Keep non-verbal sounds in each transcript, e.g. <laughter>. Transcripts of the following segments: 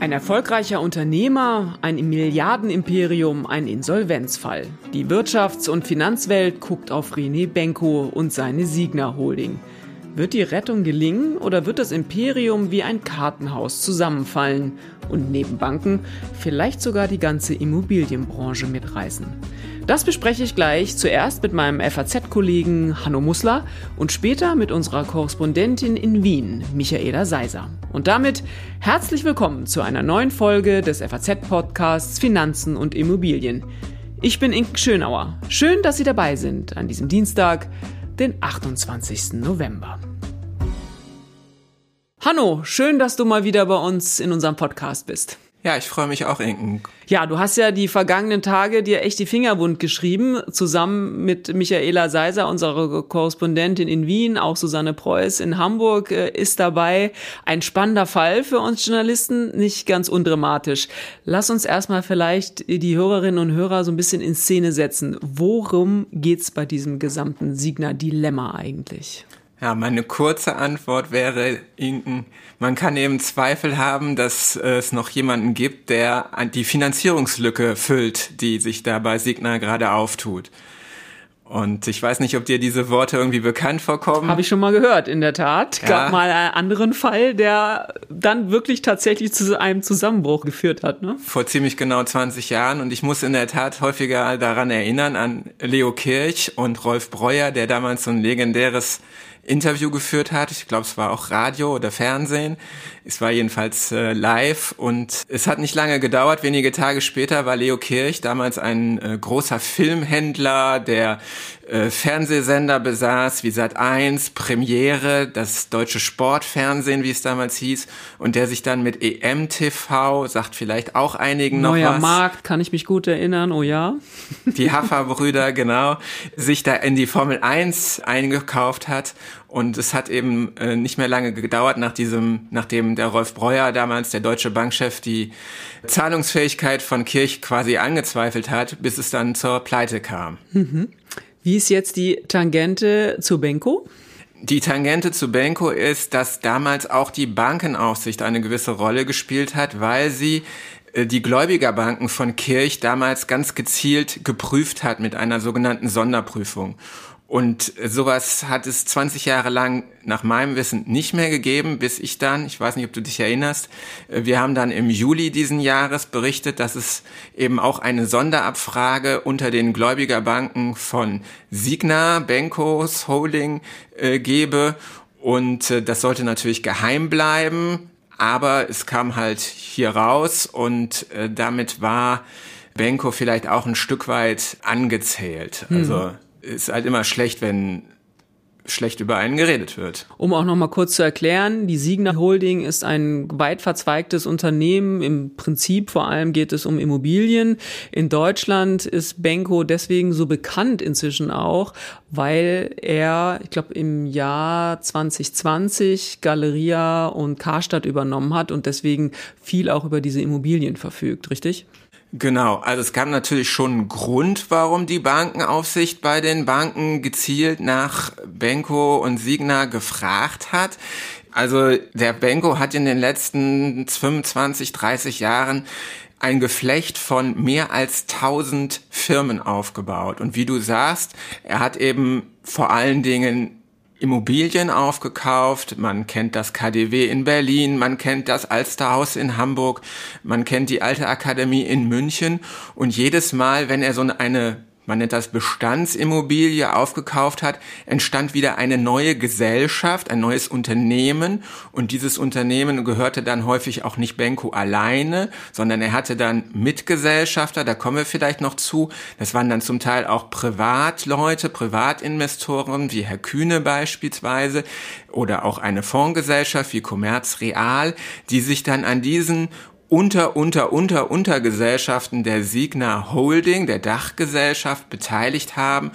Ein erfolgreicher Unternehmer, ein Milliardenimperium, ein Insolvenzfall. Die Wirtschafts- und Finanzwelt guckt auf René Benko und seine Signa Holding. Wird die Rettung gelingen oder wird das Imperium wie ein Kartenhaus zusammenfallen und neben Banken vielleicht sogar die ganze Immobilienbranche mitreißen? Das bespreche ich gleich zuerst mit meinem FAZ-Kollegen Hanno Mussler und später mit unserer Korrespondentin in Wien, Michaela Seiser. Und damit herzlich willkommen zu einer neuen Folge des FAZ-Podcasts Finanzen und Immobilien. Ich bin Inken Schönauer. Schön, dass Sie dabei sind an diesem Dienstag, den 28. November. Hanno, schön, dass du mal wieder bei uns in unserem Podcast bist. Ja, ich freue mich auch, Inken. Ja, du hast ja die vergangenen Tage dir echt die Finger wund geschrieben, zusammen mit Michaela Seiser, unserer Korrespondentin in Wien, auch Susanne Preuß in Hamburg äh, ist dabei. Ein spannender Fall für uns Journalisten, nicht ganz undramatisch. Lass uns erstmal vielleicht die Hörerinnen und Hörer so ein bisschen in Szene setzen. Worum geht's bei diesem gesamten Signa-Dilemma eigentlich? Ja, meine kurze Antwort wäre, Inken, man kann eben Zweifel haben, dass es noch jemanden gibt, der die Finanzierungslücke füllt, die sich da bei Signa gerade auftut. Und ich weiß nicht, ob dir diese Worte irgendwie bekannt vorkommen. Habe ich schon mal gehört, in der Tat. Ja. Gab mal einen anderen Fall, der dann wirklich tatsächlich zu einem Zusammenbruch geführt hat. Ne? Vor ziemlich genau 20 Jahren. Und ich muss in der Tat häufiger daran erinnern, an Leo Kirch und Rolf Breuer, der damals so ein legendäres Interview geführt hat. Ich glaube, es war auch Radio oder Fernsehen. Es war jedenfalls äh, live und es hat nicht lange gedauert. Wenige Tage später war Leo Kirch, damals ein äh, großer Filmhändler, der äh, Fernsehsender besaß, wie Sat1, Premiere, das deutsche Sportfernsehen, wie es damals hieß, und der sich dann mit EMTV, sagt vielleicht auch einigen Neuer noch was. Neuer Markt, kann ich mich gut erinnern, oh ja. <laughs> Die Haffer-Brüder, genau, sich da in die Formel 1 eingekauft hat und es hat eben äh, nicht mehr lange gedauert, nach diesem, nachdem der Rolf Breuer damals, der deutsche Bankchef, die Zahlungsfähigkeit von Kirch quasi angezweifelt hat, bis es dann zur Pleite kam. Mhm. Wie ist jetzt die Tangente zu Benko? Die Tangente zu Benko ist, dass damals auch die Bankenaufsicht eine gewisse Rolle gespielt hat, weil sie äh, die Gläubigerbanken von Kirch damals ganz gezielt geprüft hat mit einer sogenannten Sonderprüfung. Und sowas hat es 20 Jahre lang nach meinem Wissen nicht mehr gegeben, bis ich dann, ich weiß nicht, ob du dich erinnerst, äh, wir haben dann im Juli diesen Jahres berichtet, dass es eben auch eine Sonderabfrage unter den Gläubigerbanken von Signa, Benkos, Holding äh, gebe. Und äh, das sollte natürlich geheim bleiben, aber es kam halt hier raus und äh, damit war Benko vielleicht auch ein Stück weit angezählt. Also mhm ist halt immer schlecht, wenn schlecht über einen geredet wird. Um auch noch mal kurz zu erklären, die Signa Holding ist ein weit verzweigtes Unternehmen. Im Prinzip vor allem geht es um Immobilien. In Deutschland ist Benko deswegen so bekannt inzwischen auch, weil er, ich glaube, im Jahr 2020 Galeria und Karstadt übernommen hat und deswegen viel auch über diese Immobilien verfügt, richtig? Genau, also es gab natürlich schon einen Grund, warum die Bankenaufsicht bei den Banken gezielt nach Benko und Signa gefragt hat. Also der Benko hat in den letzten 25, 30 Jahren ein Geflecht von mehr als 1000 Firmen aufgebaut. Und wie du sagst, er hat eben vor allen Dingen Immobilien aufgekauft. Man kennt das KDW in Berlin, man kennt das Alsterhaus in Hamburg, man kennt die Alte Akademie in München. Und jedes Mal, wenn er so eine man nennt das Bestandsimmobilie, aufgekauft hat, entstand wieder eine neue Gesellschaft, ein neues Unternehmen. Und dieses Unternehmen gehörte dann häufig auch nicht Benko alleine, sondern er hatte dann Mitgesellschafter, da kommen wir vielleicht noch zu. Das waren dann zum Teil auch Privatleute, Privatinvestoren, wie Herr Kühne beispielsweise, oder auch eine Fondsgesellschaft wie Commerz Real, die sich dann an diesen unter, unter, unter, Untergesellschaften der Signa Holding, der Dachgesellschaft, beteiligt haben.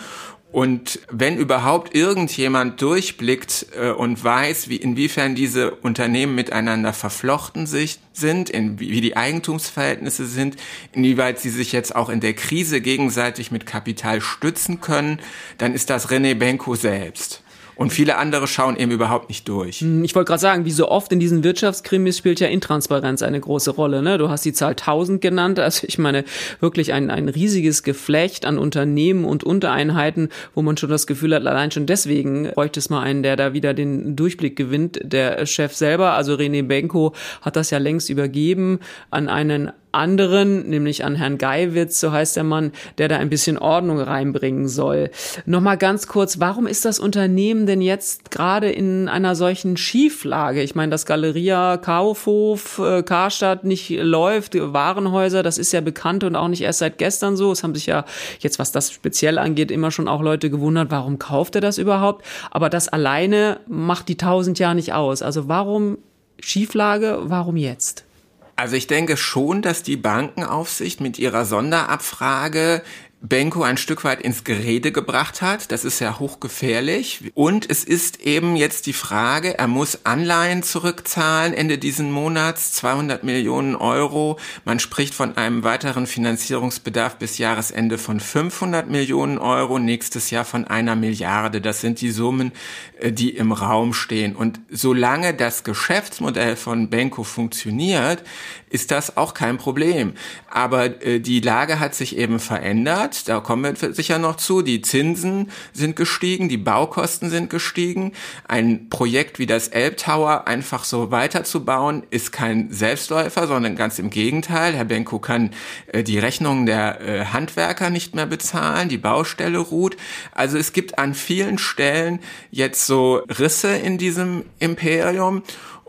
Und wenn überhaupt irgendjemand durchblickt äh, und weiß, wie, inwiefern diese Unternehmen miteinander verflochten sich, sind, in, wie die Eigentumsverhältnisse sind, inwieweit sie sich jetzt auch in der Krise gegenseitig mit Kapital stützen können, dann ist das René Benko selbst. Und viele andere schauen eben überhaupt nicht durch. Hm, ich wollte gerade sagen, wie so oft in diesen Wirtschaftskrimis spielt ja Intransparenz eine große Rolle. Ne? Du hast die Zahl 1000 genannt. Also ich meine wirklich ein, ein riesiges Geflecht an Unternehmen und Untereinheiten, wo man schon das Gefühl hat, allein schon deswegen bräuchte es mal einen, der da wieder den Durchblick gewinnt. Der Chef selber, also René Benko, hat das ja längst übergeben an einen anderen, nämlich an Herrn Geiwitz, so heißt der Mann, der da ein bisschen Ordnung reinbringen soll. Nochmal ganz kurz, warum ist das Unternehmen denn jetzt gerade in einer solchen Schieflage? Ich meine, dass Galeria Kaufhof, äh, Karstadt nicht läuft, Warenhäuser, das ist ja bekannt und auch nicht erst seit gestern so. Es haben sich ja jetzt, was das speziell angeht, immer schon auch Leute gewundert, warum kauft er das überhaupt? Aber das alleine macht die tausend Jahre nicht aus. Also warum Schieflage, warum jetzt? Also ich denke schon, dass die Bankenaufsicht mit ihrer Sonderabfrage Benko ein Stück weit ins Gerede gebracht hat. Das ist ja hochgefährlich. Und es ist eben jetzt die Frage, er muss Anleihen zurückzahlen Ende diesen Monats, 200 Millionen Euro. Man spricht von einem weiteren Finanzierungsbedarf bis Jahresende von 500 Millionen Euro, nächstes Jahr von einer Milliarde. Das sind die Summen, äh, die im Raum stehen. Und solange das Geschäftsmodell von Benko funktioniert, ist das auch kein Problem. Aber äh, die Lage hat sich eben verändert. Da kommen wir sicher noch zu. Die Zinsen sind gestiegen, die Baukosten sind gestiegen. Ein Projekt wie das Elbtower einfach so weiterzubauen, ist kein Selbstläufer, sondern ganz im Gegenteil. Herr Benko kann äh, die Rechnungen der äh, Handwerker nicht mehr bezahlen, die Baustelle ruht. Also es gibt an vielen Stellen jetzt so Risse in diesem Imperium.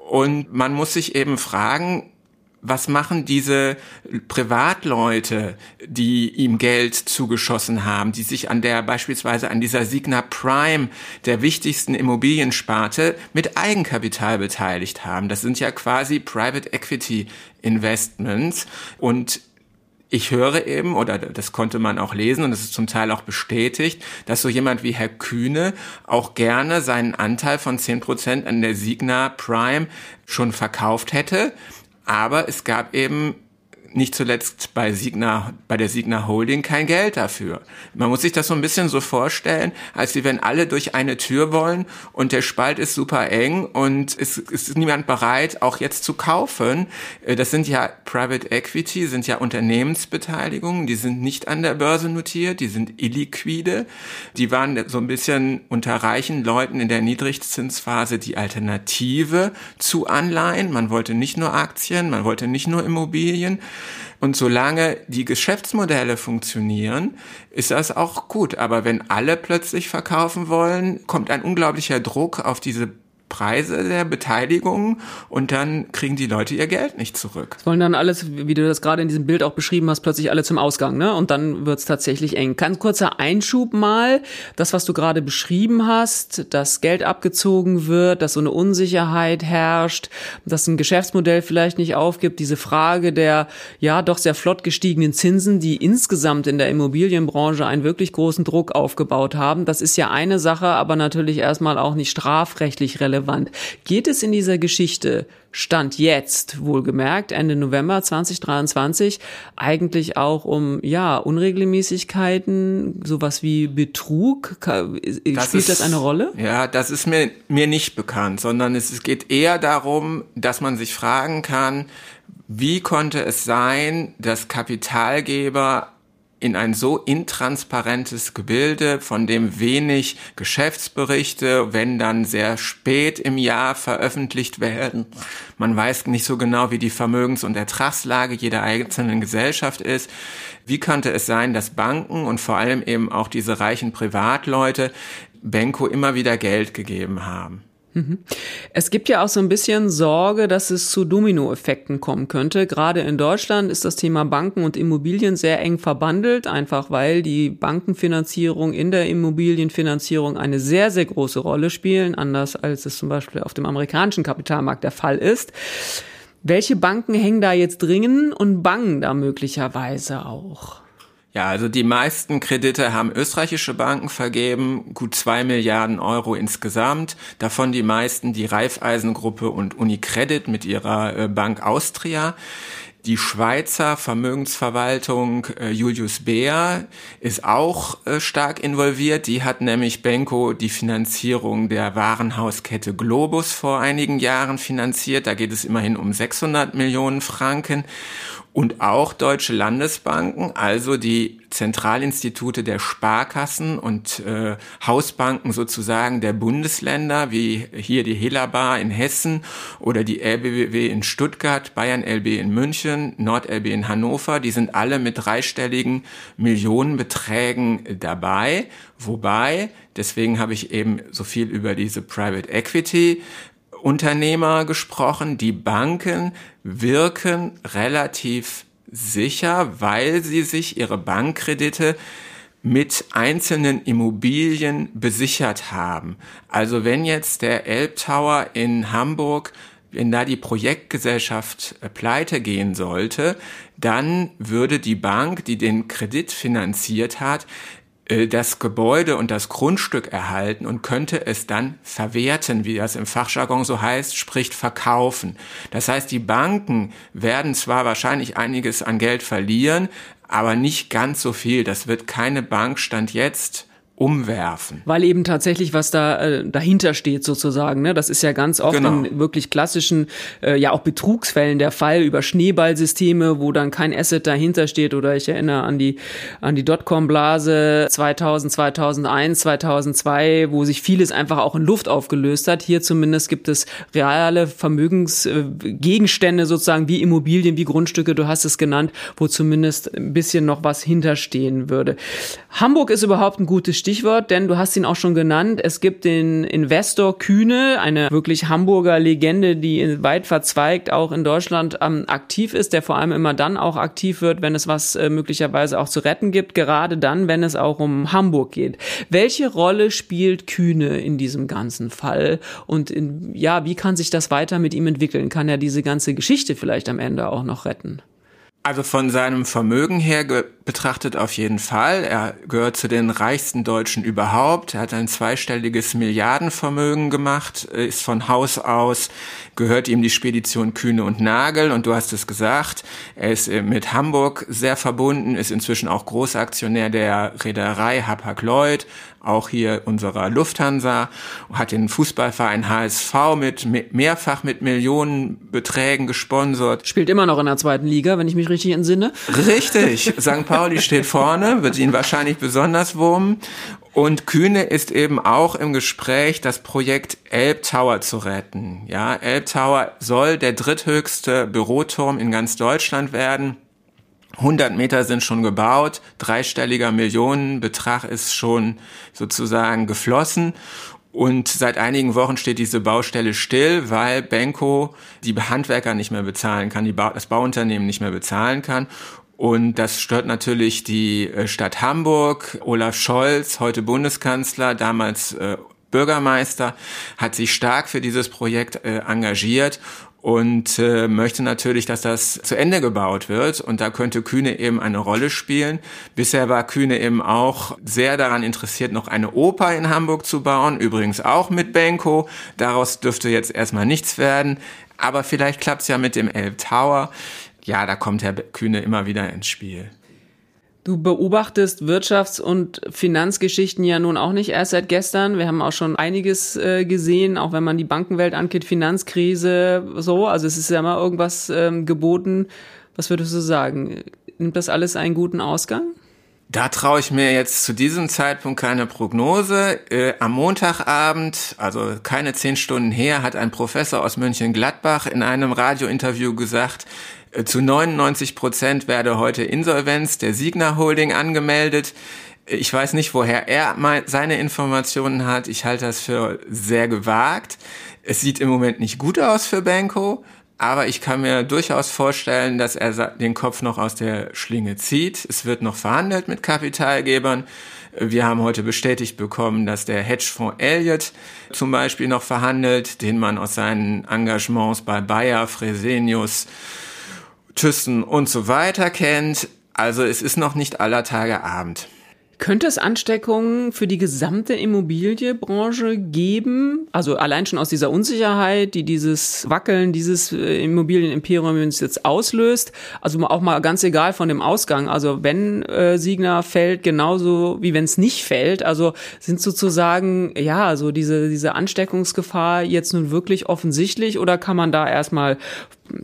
Und man muss sich eben fragen, was machen diese Privatleute, die ihm Geld zugeschossen haben, die sich an der beispielsweise an dieser Signa Prime, der wichtigsten Immobiliensparte, mit Eigenkapital beteiligt haben. Das sind ja quasi Private Equity Investments und ich höre eben, oder das konnte man auch lesen und das ist zum Teil auch bestätigt, dass so jemand wie Herr Kühne auch gerne seinen Anteil von 10% an der Signa Prime schon verkauft hätte aber es gab eben nicht zuletzt bei Signa, bei der Signa Holding kein Geld dafür. Man muss sich das so ein bisschen so vorstellen, als wenn alle durch eine Tür wollen und der Spalt ist super eng und es, es ist niemand bereit, auch jetzt zu kaufen. Äh, das sind ja Private Equity, sind ja Unternehmensbeteiligungen, die sind nicht an der Börse notiert, die sind illiquide. Die waren so ein bisschen unter reichen Leuten in der Niedrigzinsphase die Alternative zu Anleihen. Man wollte nicht nur Aktien, man wollte nicht nur Immobilien. Und solange die Geschäftsmodelle funktionieren, ist das auch gut. Aber wenn alle plötzlich verkaufen wollen, kommt ein unglaublicher Druck auf diese Preise der Beteiligung und dann kriegen die Leute ihr Geld nicht zurück. Das wollen dann alles, wie du das gerade in diesem Bild auch beschrieben hast, plötzlich alle zum Ausgang, ne? Und dann wird's tatsächlich eng. Ganz kurzer Einschub mal, das, was du gerade beschrieben hast, dass Geld abgezogen wird, dass so eine Unsicherheit herrscht, dass ein Geschäftsmodell vielleicht nicht aufgibt, diese Frage der ja doch sehr flott gestiegenen Zinsen, die insgesamt in der Immobilienbranche einen wirklich großen Druck aufgebaut haben. Das ist ja eine Sache, aber natürlich erstmal auch nicht strafrechtlich relevant relevant. Geht es in dieser Geschichte Stand jetzt, wohlgemerkt, Ende November 2023, eigentlich auch um, ja, Unregelmäßigkeiten, sowas wie Betrug? Das Spielt ist, das eine Rolle? Ja, das ist mir, mir nicht bekannt, sondern es, es geht eher darum, dass man sich fragen kann, wie konnte es sein, dass Kapitalgeber in ein so intransparentes Gebilde, von dem wenig Geschäftsberichte, wenn dann sehr spät im Jahr veröffentlicht werden. Man weiß nicht so genau, wie die Vermögens- und Ertragslage jeder einzelnen Gesellschaft ist. Wie könnte es sein, dass Banken und vor allem eben auch diese reichen Privatleute Benko immer wieder Geld gegeben haben? Mhm. Es gibt ja auch so ein bisschen Sorge, dass es zu Dominoeffekten kommen könnte. Gerade in Deutschland ist das Thema Banken und Immobilien sehr eng verbandelt, einfach weil die Bankenfinanzierung in der Immobilienfinanzierung eine sehr, sehr große Rolle spielen, anders als es zum Beispiel auf dem amerikanischen Kapitalmarkt der Fall ist. Welche Banken hängen da jetzt dringen und bangen da möglicherweise auch? Ja, also die meisten Kredite haben österreichische Banken vergeben, gut zwei Milliarden Euro insgesamt. Davon die meisten die Raiffeisengruppe und Unicredit mit ihrer äh, Bank Austria. Die Schweizer Vermögensverwaltung äh, Julius Beer ist auch äh, stark involviert. Die hat nämlich Benko die Finanzierung der Warenhauskette Globus vor einigen Jahren finanziert. Da geht es immerhin um 600 Millionen Franken und auch deutsche Landesbanken, also die Zentralinstitute der Sparkassen und äh, Hausbanken sozusagen der Bundesländer, wie hier die Helabar in Hessen oder die LBBW in Stuttgart, Bayern LB in München, Nord LB in Hannover, die sind alle mit dreistelligen Millionenbeträgen dabei, wobei, deswegen habe ich eben so viel über diese Private Equity Unternehmer gesprochen. Die Banken wirken relativ sicher, weil sie sich ihre Bankkredite mit einzelnen Immobilien besichert haben. Also wenn jetzt der Elbtower in Hamburg, wenn da die Projektgesellschaft pleite gehen sollte, dann würde die Bank, die den Kredit finanziert hat, äh, das Gebäude und das Grundstück erhalten und könnte es dann verwerten, wie das im Fachjargon so heißt, spricht verkaufen. Das heißt, die Banken werden zwar wahrscheinlich einiges an Geld verlieren, aber nicht ganz so viel. Das wird keine Bank Stand jetzt umwerfen. Weil eben tatsächlich was da äh, dahinter steht sozusagen. Ne? Das ist ja ganz oft genau. in wirklich klassischen, äh, ja auch Betrugsfällen der Fall über Schneeballsysteme, wo dann kein Asset dahinter steht. Oder ich erinnere an die an die Dotcom-Blase 2000, 2001, 2002, wo sich vieles einfach auch in Luft aufgelöst hat. Hier zumindest gibt es reale Vermögensgegenstände äh, sozusagen wie Immobilien, wie Grundstücke. Du hast es genannt, wo zumindest ein bisschen noch was hinterstehen würde. Hamburg ist überhaupt ein gutes Stichwort, denn du hast ihn auch schon genannt. Es gibt den Investor Kühne, eine wirklich Hamburger Legende, die weit verzweigt auch in Deutschland ähm, aktiv ist, der vor allem immer dann auch aktiv wird, wenn es was äh, möglicherweise auch zu retten gibt, gerade dann, wenn es auch um Hamburg geht. Welche Rolle spielt Kühne in diesem ganzen Fall? Und in, ja, wie kann sich das weiter mit ihm entwickeln? Kann er diese ganze Geschichte vielleicht am Ende auch noch retten? Also von seinem Vermögen her betrachtet auf jeden Fall. Er gehört zu den reichsten Deutschen überhaupt. Er hat ein zweistelliges Milliardenvermögen gemacht, ist von Haus aus, gehört ihm die Spedition Kühne und Nagel. Und du hast es gesagt, er ist äh, mit Hamburg sehr verbunden, ist inzwischen auch Großaktionär der Reederei Hapag-Lloyd, auch hier unserer Lufthansa, hat den Fußballverein HSV mit, mit mehrfach mit Millionenbeträgen gesponsert. Spielt immer noch in der zweiten Liga, wenn ich mich richtig entsinne. Richtig. St. Pauli steht vorne, wird ihn wahrscheinlich besonders wurmen. Und Kühne ist eben auch im Gespräch, das Projekt Elbtower zu retten. Ja, Elbtower soll der dritthöchste Büroturm in ganz Deutschland werden. 100 Meter sind schon gebaut, dreistelliger Millionenbetrag ist schon sozusagen geflossen. Und seit einigen Wochen steht diese Baustelle still, weil Benko die Handwerker nicht mehr bezahlen kann, ba das Bauunternehmen nicht mehr bezahlen kann. Und das stört natürlich die äh, Stadt Hamburg. Olaf Scholz, heute Bundeskanzler, damals äh, Bürgermeister, hat sich stark für dieses Projekt äh, engagiert und äh, möchte natürlich, dass das zu Ende gebaut wird. Und da könnte Kühne eben eine Rolle spielen. Bisher war Kühne eben auch sehr daran interessiert, noch eine Oper in Hamburg zu bauen, übrigens auch mit Benko. Daraus dürfte jetzt erstmal nichts werden. Aber vielleicht klappt's ja mit dem Elb Tower. Ja, da kommt Herr Kühne immer wieder ins Spiel. Du beobachtest Wirtschafts- und Finanzgeschichten ja nun auch nicht erst seit gestern. Wir haben auch schon einiges äh, gesehen, auch wenn man die Bankenwelt angeht, Finanzkrise, so. Also es ist ja immer irgendwas ähm, geboten. Was würdest du sagen? Nimmt das alles einen guten Ausgang? Da traue ich mir jetzt zu diesem Zeitpunkt keine Prognose. Äh, am Montagabend, also keine zehn Stunden her, hat ein Professor aus München-Gladbach in einem Radiointerview gesagt, zu 99 Prozent werde heute Insolvenz der Signa Holding angemeldet. Ich weiß nicht, woher er seine Informationen hat. Ich halte das für sehr gewagt. Es sieht im Moment nicht gut aus für Benko, aber ich kann mir durchaus vorstellen, dass er den Kopf noch aus der Schlinge zieht. Es wird noch verhandelt mit Kapitalgebern. Wir haben heute bestätigt bekommen, dass der Hedgefonds Elliott zum Beispiel noch verhandelt, den man aus seinen Engagements bei Bayer, Fresenius, Thyssen und so weiter kennt. Also es ist noch nicht aller Tage Abend. Könnte es Ansteckungen für die gesamte Immobilienbranche geben? Also allein schon aus dieser Unsicherheit, die dieses Wackeln dieses äh, Immobilienimperiums jetzt auslöst. Also auch mal ganz egal von dem Ausgang. Also wenn äh, Signer fällt, genauso wie wenn es nicht fällt. Also sind sozusagen, ja, so diese, diese Ansteckungsgefahr jetzt nun wirklich offensichtlich oder kann man da erstmal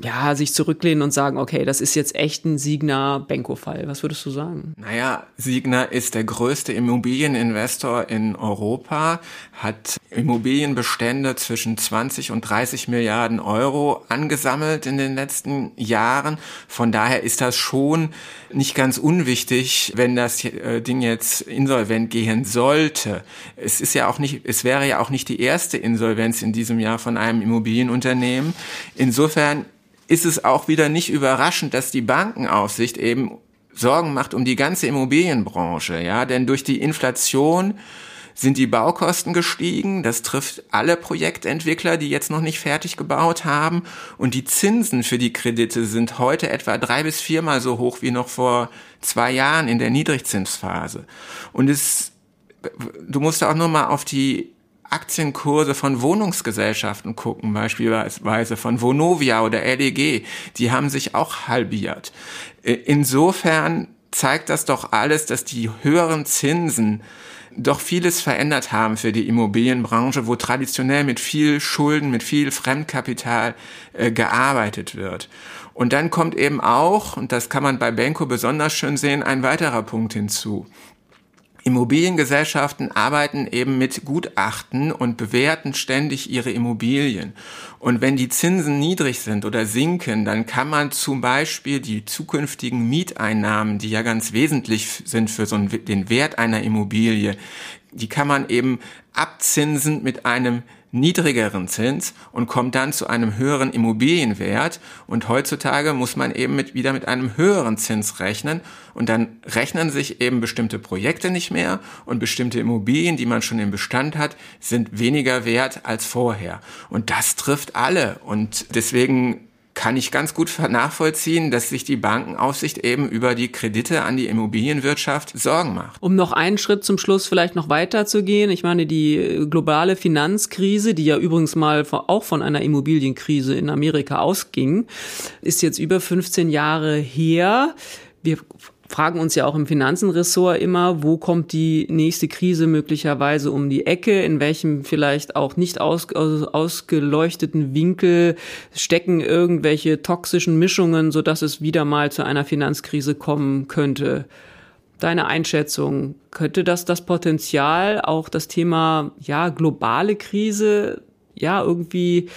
ja, sich zurücklehnen und sagen, okay, das ist jetzt echt ein Signa-Benko-Fall. Was würdest du sagen? Naja, Signa ist der größte Immobilieninvestor in Europa, hat Immobilienbestände zwischen 20 und 30 Milliarden Euro angesammelt in den letzten Jahren. Von daher ist das schon nicht ganz unwichtig, wenn das äh, Ding jetzt insolvent gehen sollte. Es ist ja auch nicht, es wäre ja auch nicht die erste Insolvenz in diesem Jahr von einem Immobilienunternehmen. Insofern ist es auch wieder nicht überraschend, dass die Bankenaufsicht eben Sorgen macht um die ganze Immobilienbranche, ja, denn durch die Inflation sind die Baukosten gestiegen. Das trifft alle Projektentwickler, die jetzt noch nicht fertig gebaut haben. Und die Zinsen für die Kredite sind heute etwa drei bis viermal so hoch wie noch vor zwei Jahren in der Niedrigzinsphase. Und es, du musst auch nur mal auf die Aktienkurse von Wohnungsgesellschaften gucken, beispielsweise von Vonovia oder LEG, die haben sich auch halbiert. Insofern zeigt das doch alles, dass die höheren Zinsen doch vieles verändert haben für die Immobilienbranche, wo traditionell mit viel Schulden, mit viel Fremdkapital äh, gearbeitet wird. Und dann kommt eben auch, und das kann man bei Benko besonders schön sehen, ein weiterer Punkt hinzu. Immobiliengesellschaften arbeiten eben mit Gutachten und bewerten ständig ihre Immobilien. Und wenn die Zinsen niedrig sind oder sinken, dann kann man zum Beispiel die zukünftigen Mieteinnahmen, die ja ganz wesentlich sind für so den Wert einer Immobilie, die kann man eben abzinsen mit einem niedrigeren Zins und kommt dann zu einem höheren Immobilienwert. Und heutzutage muss man eben mit, wieder mit einem höheren Zins rechnen. Und dann rechnen sich eben bestimmte Projekte nicht mehr und bestimmte Immobilien, die man schon im Bestand hat, sind weniger wert als vorher. Und das trifft alle. Und deswegen kann ich ganz gut nachvollziehen, dass sich die Bankenaufsicht eben über die Kredite an die Immobilienwirtschaft Sorgen macht. Um noch einen Schritt zum Schluss vielleicht noch weiter zu gehen. Ich meine, die globale Finanzkrise, die ja übrigens mal auch von einer Immobilienkrise in Amerika ausging, ist jetzt über 15 Jahre her. Wir fragen uns ja auch im Finanzenressort immer, wo kommt die nächste Krise möglicherweise um die Ecke, in welchem vielleicht auch nicht aus, aus, ausgeleuchteten Winkel stecken irgendwelche toxischen Mischungen, sodass es wieder mal zu einer Finanzkrise kommen könnte. Deine Einschätzung, könnte das das Potenzial, auch das Thema, ja, globale Krise, ja, irgendwie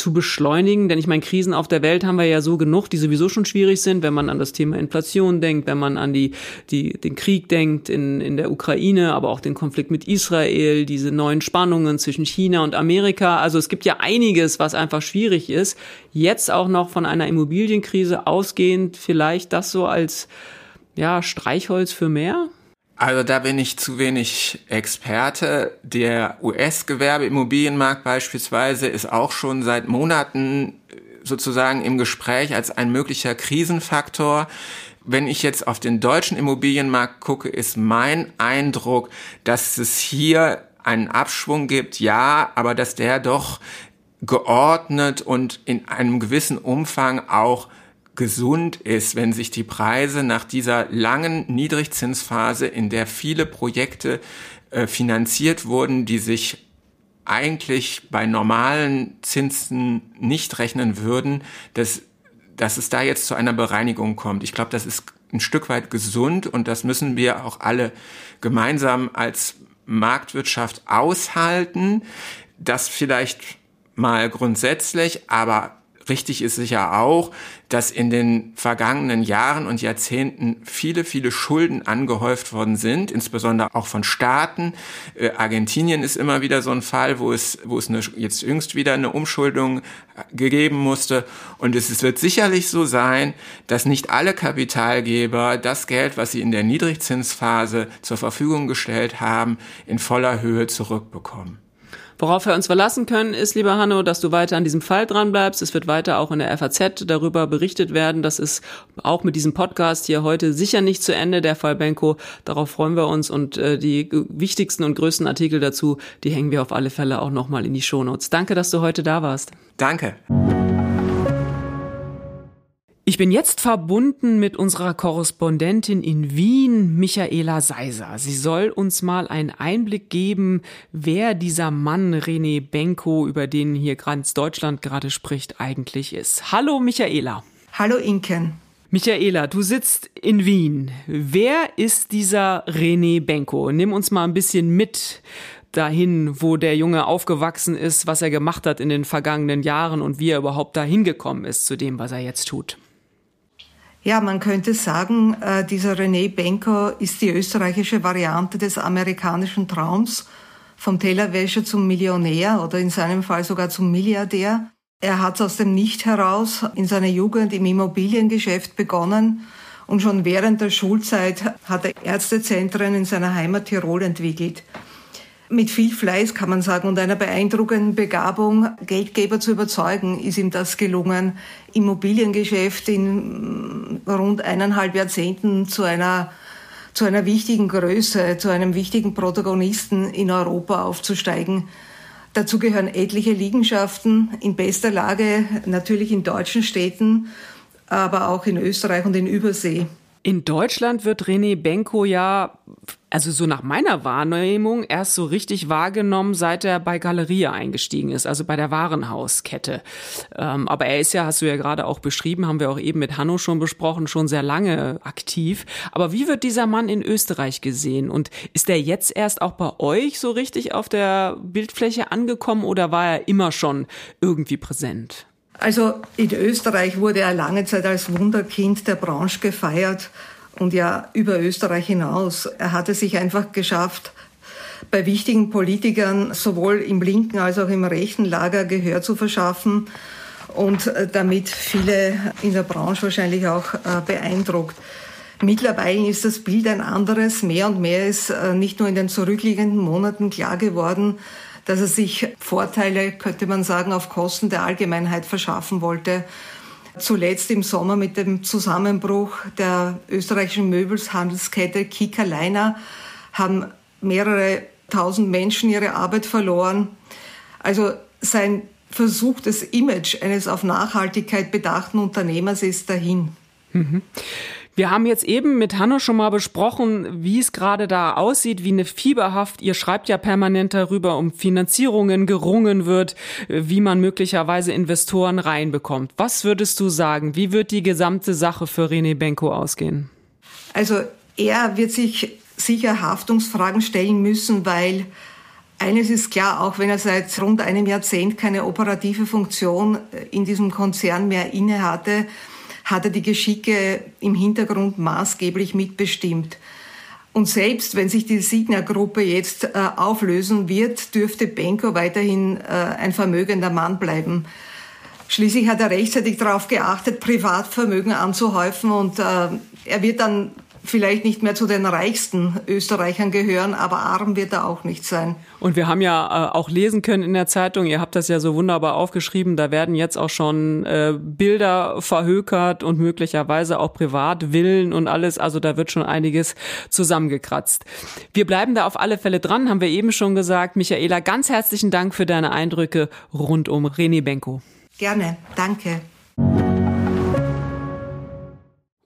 zu beschleunigen. Denn ich meine, Krisen auf der Welt haben wir ja so genug, die sowieso schon schwierig sind, wenn man an das Thema Inflation denkt, wenn man an die, die, den Krieg denkt in, in der Ukraine, aber auch den Konflikt mit Israel, diese neuen Spannungen zwischen China und Amerika. Also es gibt ja einiges, was einfach schwierig ist. Jetzt auch noch von einer Immobilienkrise ausgehend, vielleicht das so als ja, Streichholz für mehr? Also da bin ich zu wenig Experte. Der US-Gewerbeimmobilienmarkt beispielsweise ist auch schon seit Monaten sozusagen im Gespräch als ein möglicher Krisenfaktor. Wenn ich jetzt auf den deutschen Immobilienmarkt gucke, ist mein Eindruck, dass es hier einen Abschwung gibt, ja, aber dass der doch geordnet und in einem gewissen Umfang auch gesund ist, wenn sich die Preise nach dieser langen Niedrigzinsphase, in der viele Projekte äh, finanziert wurden, die sich eigentlich bei normalen Zinsen nicht rechnen würden, dass, dass es da jetzt zu einer Bereinigung kommt. Ich glaube, das ist ein Stück weit gesund und das müssen wir auch alle gemeinsam als Marktwirtschaft aushalten. Das vielleicht mal grundsätzlich, aber richtig ist sicher auch, dass in den vergangenen Jahren und Jahrzehnten viele, viele Schulden angehäuft worden sind, insbesondere auch von Staaten. Äh, Argentinien ist immer wieder so ein Fall, wo es, wo es eine, jetzt jüngst wieder eine Umschuldung äh, gegeben musste. Und es, es wird sicherlich so sein, dass nicht alle Kapitalgeber das Geld, was sie in der Niedrigzinsphase zur Verfügung gestellt haben, in voller Höhe zurückbekommen. Worauf wir uns verlassen können, ist, lieber Hanno, dass du weiter an diesem Fall dran bleibst. Es wird weiter auch in der FAZ darüber berichtet werden. Das ist auch mit diesem Podcast hier heute sicher nicht zu Ende, der Fall Benko. Darauf freuen wir uns und äh, die wichtigsten und größten Artikel dazu, die hängen wir auf alle Fälle auch nochmal in die Shownotes. Danke, dass du heute da warst. Danke. Ich bin jetzt verbunden mit unserer Korrespondentin in Wien, Michaela Seiser. Sie soll uns mal einen Einblick geben, wer dieser Mann René Benko, über den hier ganz Deutschland gerade spricht, eigentlich ist. Hallo Michaela. Hallo Inken. Michaela, du sitzt in Wien. Wer ist dieser René Benko? Nimm uns mal ein bisschen mit dahin, wo der Junge aufgewachsen ist, was er gemacht hat in den vergangenen Jahren und wie er überhaupt dahin gekommen ist zu dem, was er jetzt tut. Ja, man könnte sagen, äh, dieser René Benko ist die österreichische Variante des amerikanischen Traums, vom Tellerwäscher zum Millionär oder in seinem Fall sogar zum Milliardär. Er hat aus dem Nicht heraus in seiner Jugend im Immobiliengeschäft begonnen und schon während der Schulzeit hat er Ärztezentren in seiner Heimat Tirol entwickelt mit viel Fleiß, kann man sagen, und einer beeindruckenden Begabung, Geldgeber zu überzeugen, ist ihm das gelungen, Immobiliengeschäft in mm, rund eineinhalb Jahrzehnten zu einer zu einer wichtigen Größe, zu einem wichtigen Protagonisten in Europa aufzusteigen. Dazu gehören etliche Liegenschaften in bester Lage, natürlich in deutschen Städten, aber auch in Österreich und in Übersee. In Deutschland wird René Benko ja, also so nach meiner Wahrnehmung, erst so richtig wahrgenommen, seit er bei Galeria eingestiegen ist, also bei der Warenhauskette. Ähm, aber er ist ja, hast du ja gerade auch beschrieben, haben wir auch eben mit Hanno schon besprochen, schon sehr lange aktiv. Aber wie wird dieser Mann in Österreich gesehen? Und ist er jetzt erst auch bei euch so richtig auf der Bildfläche angekommen oder war er immer schon irgendwie präsent? Also in Österreich wurde er lange Zeit als Wunderkind der Branche gefeiert und ja über Österreich hinaus. Er hatte sich einfach geschafft, bei wichtigen Politikern sowohl im linken als auch im rechten Lager Gehör zu verschaffen und äh, damit viele in der Branche wahrscheinlich auch äh, beeindruckt. Mittlerweile ist das Bild ein anderes. Mehr und mehr ist äh, nicht nur in den zurückliegenden Monaten klar geworden, dass er sich Vorteile, könnte man sagen, auf Kosten der Allgemeinheit verschaffen wollte. Zuletzt im Sommer mit dem Zusammenbruch der österreichischen Möbelshandelskette Kika Leiner haben mehrere tausend Menschen ihre Arbeit verloren. Also sein versuchtes Image eines auf Nachhaltigkeit bedachten Unternehmers ist dahin. Mhm. Wir haben jetzt eben mit Hanno schon mal besprochen, wie es gerade da aussieht, wie eine Fieberhaft, ihr schreibt ja permanent darüber, um Finanzierungen gerungen wird, wie man möglicherweise Investoren reinbekommt. Was würdest du sagen? Wie wird die gesamte Sache für René Benko ausgehen? Also er wird sich sicher Haftungsfragen stellen müssen, weil eines ist klar, auch wenn er seit rund einem Jahrzehnt keine operative Funktion in diesem Konzern mehr innehatte, hat er die Geschicke im Hintergrund maßgeblich mitbestimmt. Und selbst wenn sich die Signa-Gruppe jetzt äh, auflösen wird, dürfte Benko weiterhin äh, ein vermögender Mann bleiben. Schließlich hat er rechtzeitig darauf geachtet, Privatvermögen anzuhäufen und äh, er wird dann vielleicht nicht mehr zu den reichsten Österreichern gehören, aber arm wird er auch nicht sein. Und wir haben ja äh, auch lesen können in der Zeitung, ihr habt das ja so wunderbar aufgeschrieben, da werden jetzt auch schon äh, Bilder verhökert und möglicherweise auch Privatvillen und alles, also da wird schon einiges zusammengekratzt. Wir bleiben da auf alle Fälle dran, haben wir eben schon gesagt. Michaela, ganz herzlichen Dank für deine Eindrücke rund um René Benko. Gerne, danke.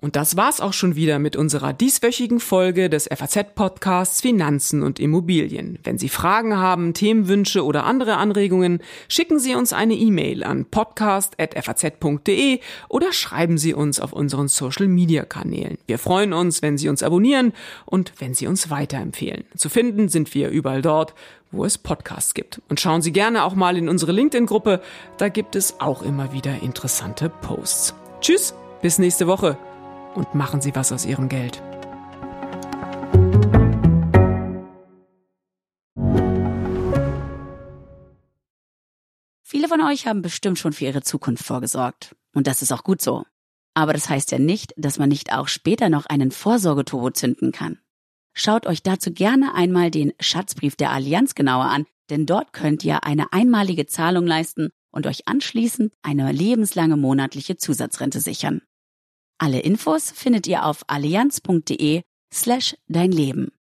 Und das war's auch schon wieder mit unserer dieswöchigen Folge des FAZ-Podcasts Finanzen und Immobilien. Wenn Sie Fragen haben, Themenwünsche oder andere Anregungen, schicken Sie uns eine E-Mail an podcast.faz.de oder schreiben Sie uns auf unseren Social-Media-Kanälen. Wir freuen uns, wenn Sie uns abonnieren und wenn Sie uns weiterempfehlen. Zu finden sind wir überall dort, wo es Podcasts gibt. Und schauen Sie gerne auch mal in unsere LinkedIn-Gruppe, da gibt es auch immer wieder interessante Posts. Tschüss, bis nächste Woche und machen Sie was aus Ihrem Geld. Viele von euch haben bestimmt schon für ihre Zukunft vorgesorgt. Und das ist auch gut so. Aber das heißt ja nicht, dass man nicht auch später noch einen Vorsorgeturbo zünden kann. Schaut euch dazu gerne einmal den Schatzbrief der Allianz genauer an. Denn dort könnt ihr eine einmalige Zahlung leisten und euch anschließend eine lebenslange monatliche Zusatzrente sichern. Alle Infos findet ihr auf allianz.de slash dein Leben.